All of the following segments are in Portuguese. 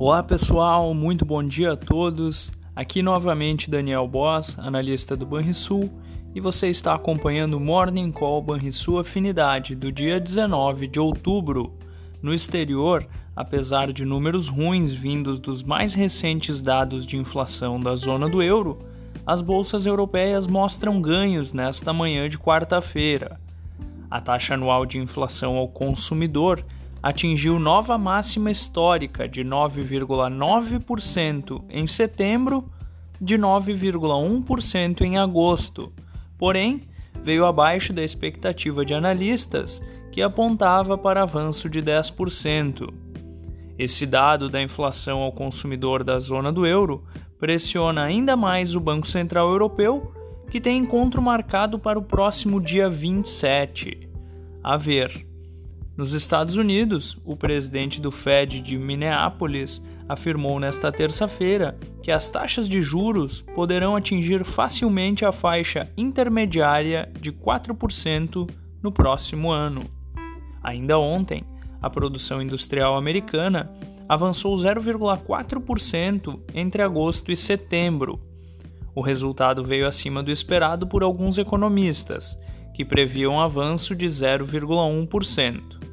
Olá pessoal, muito bom dia a todos. Aqui novamente Daniel Boss, analista do Banrisul, e você está acompanhando o Morning Call Banrisul Afinidade do dia 19 de outubro. No exterior, apesar de números ruins vindos dos mais recentes dados de inflação da zona do euro, as bolsas europeias mostram ganhos nesta manhã de quarta-feira. A taxa anual de inflação ao consumidor atingiu nova máxima histórica de 9,9% em setembro, de 9,1% em agosto. Porém, veio abaixo da expectativa de analistas, que apontava para avanço de 10%. Esse dado da inflação ao consumidor da zona do euro pressiona ainda mais o Banco Central Europeu, que tem encontro marcado para o próximo dia 27. A ver. Nos Estados Unidos, o presidente do Fed de Minneapolis afirmou nesta terça-feira que as taxas de juros poderão atingir facilmente a faixa intermediária de 4% no próximo ano. Ainda ontem, a produção industrial americana avançou 0,4% entre agosto e setembro. O resultado veio acima do esperado por alguns economistas, que previam um avanço de 0,1%.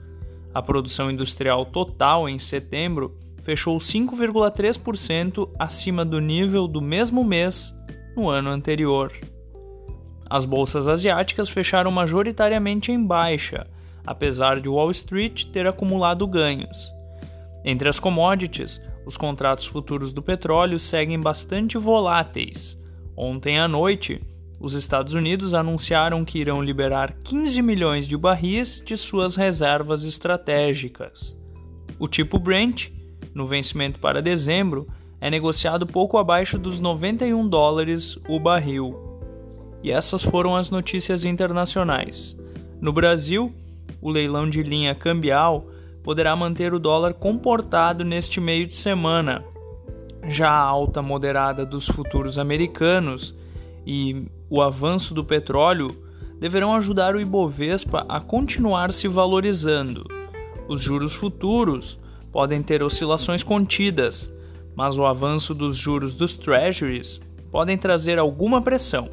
A produção industrial total em setembro fechou 5,3% acima do nível do mesmo mês no ano anterior. As bolsas asiáticas fecharam majoritariamente em baixa, apesar de Wall Street ter acumulado ganhos. Entre as commodities, os contratos futuros do petróleo seguem bastante voláteis. Ontem à noite, os Estados Unidos anunciaram que irão liberar 15 milhões de barris de suas reservas estratégicas. O tipo Brent, no vencimento para dezembro, é negociado pouco abaixo dos 91 dólares o barril. E essas foram as notícias internacionais. No Brasil, o leilão de linha cambial poderá manter o dólar comportado neste meio de semana. Já a alta moderada dos futuros americanos e o avanço do petróleo deverão ajudar o Ibovespa a continuar se valorizando. Os juros futuros podem ter oscilações contidas, mas o avanço dos juros dos treasuries podem trazer alguma pressão.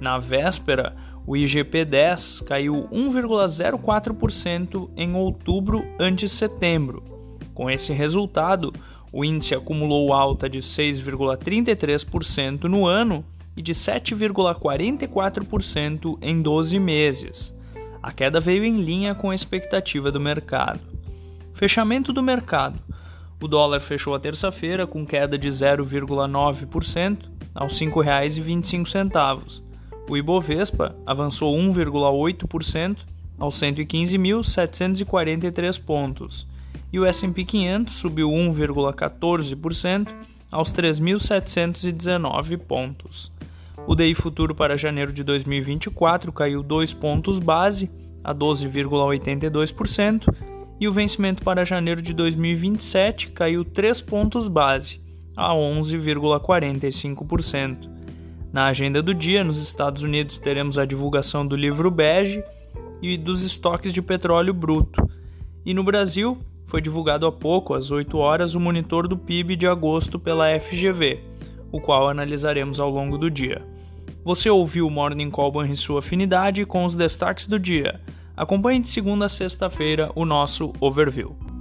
Na véspera, o IGP-10 caiu 1,04% em outubro ante setembro. Com esse resultado, o índice acumulou alta de 6,33% no ano e de 7,44% em 12 meses. A queda veio em linha com a expectativa do mercado. Fechamento do mercado. O dólar fechou a terça-feira com queda de 0,9% aos R$ 5,25. O Ibovespa avançou 1,8% aos 115.743 pontos. E o S&P 500 subiu 1,14% aos 3.719 pontos. O DI futuro para janeiro de 2024 caiu 2 pontos base a 12,82% e o vencimento para janeiro de 2027 caiu 3 pontos base a 11,45%. Na agenda do dia, nos Estados Unidos, teremos a divulgação do livro bege e dos estoques de petróleo bruto. E no Brasil, foi divulgado há pouco, às 8 horas, o monitor do PIB de agosto pela FGV, o qual analisaremos ao longo do dia. Você ouviu o Morning Call em sua afinidade com os destaques do dia. Acompanhe de segunda a sexta-feira o nosso overview.